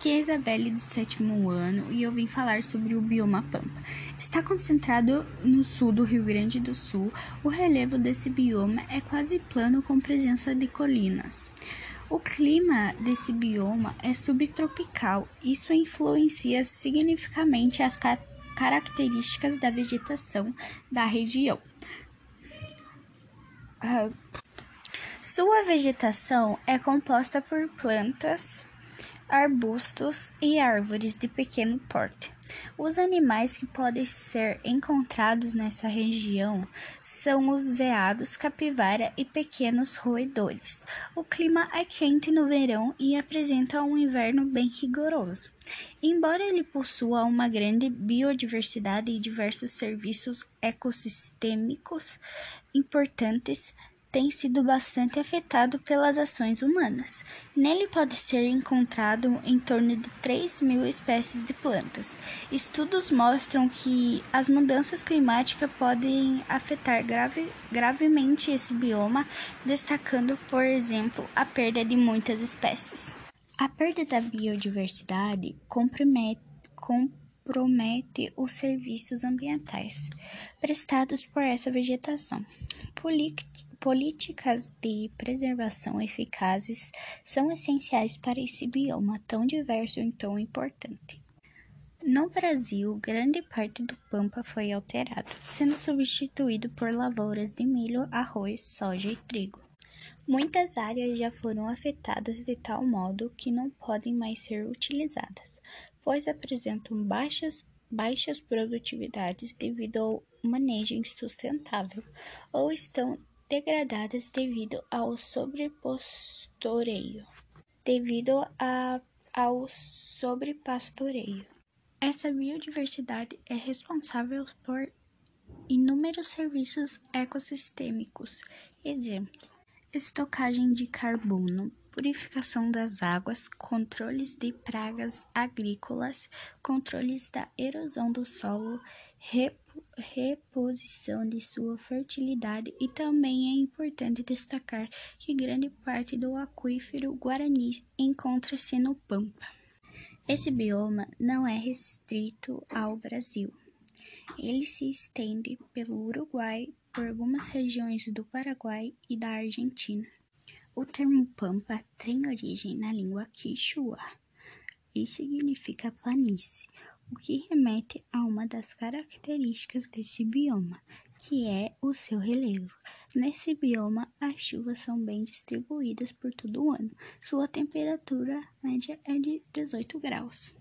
Aqui é Isabelle do sétimo ano e eu vim falar sobre o bioma Pampa. Está concentrado no sul do Rio Grande do Sul. O relevo desse bioma é quase plano com presença de colinas. O clima desse bioma é subtropical. Isso influencia significativamente as ca características da vegetação da região. Uh, sua vegetação é composta por plantas arbustos e árvores de pequeno porte. Os animais que podem ser encontrados nessa região são os veados, capivara e pequenos roedores. O clima é quente no verão e apresenta um inverno bem rigoroso. Embora ele possua uma grande biodiversidade e diversos serviços ecossistêmicos importantes, tem sido bastante afetado pelas ações humanas. Nele pode ser encontrado em torno de 3 mil espécies de plantas. Estudos mostram que as mudanças climáticas podem afetar grave, gravemente esse bioma, destacando, por exemplo, a perda de muitas espécies. A perda da biodiversidade compromete, compromete os serviços ambientais prestados por essa vegetação. Políticas de preservação eficazes são essenciais para esse bioma tão diverso e tão importante. No Brasil, grande parte do pampa foi alterado, sendo substituído por lavouras de milho, arroz, soja e trigo. Muitas áreas já foram afetadas de tal modo que não podem mais ser utilizadas, pois apresentam baixas, baixas produtividades devido ao manejo insustentável ou estão degradadas devido ao sobrepastoreio. Devido a, ao sobrepastoreio. Essa biodiversidade é responsável por inúmeros serviços ecossistêmicos. Exemplo: estocagem de carbono, purificação das águas, controles de pragas agrícolas, controles da erosão do solo, reposição de sua fertilidade e também é importante destacar que grande parte do aquífero Guarani encontra-se no Pampa. Esse bioma não é restrito ao Brasil. Ele se estende pelo Uruguai, por algumas regiões do Paraguai e da Argentina. O termo pampa tem origem na língua quichua e significa planície, o que remete a uma das características desse bioma, que é o seu relevo. Nesse bioma, as chuvas são bem distribuídas por todo o ano. Sua temperatura média é de 18 graus.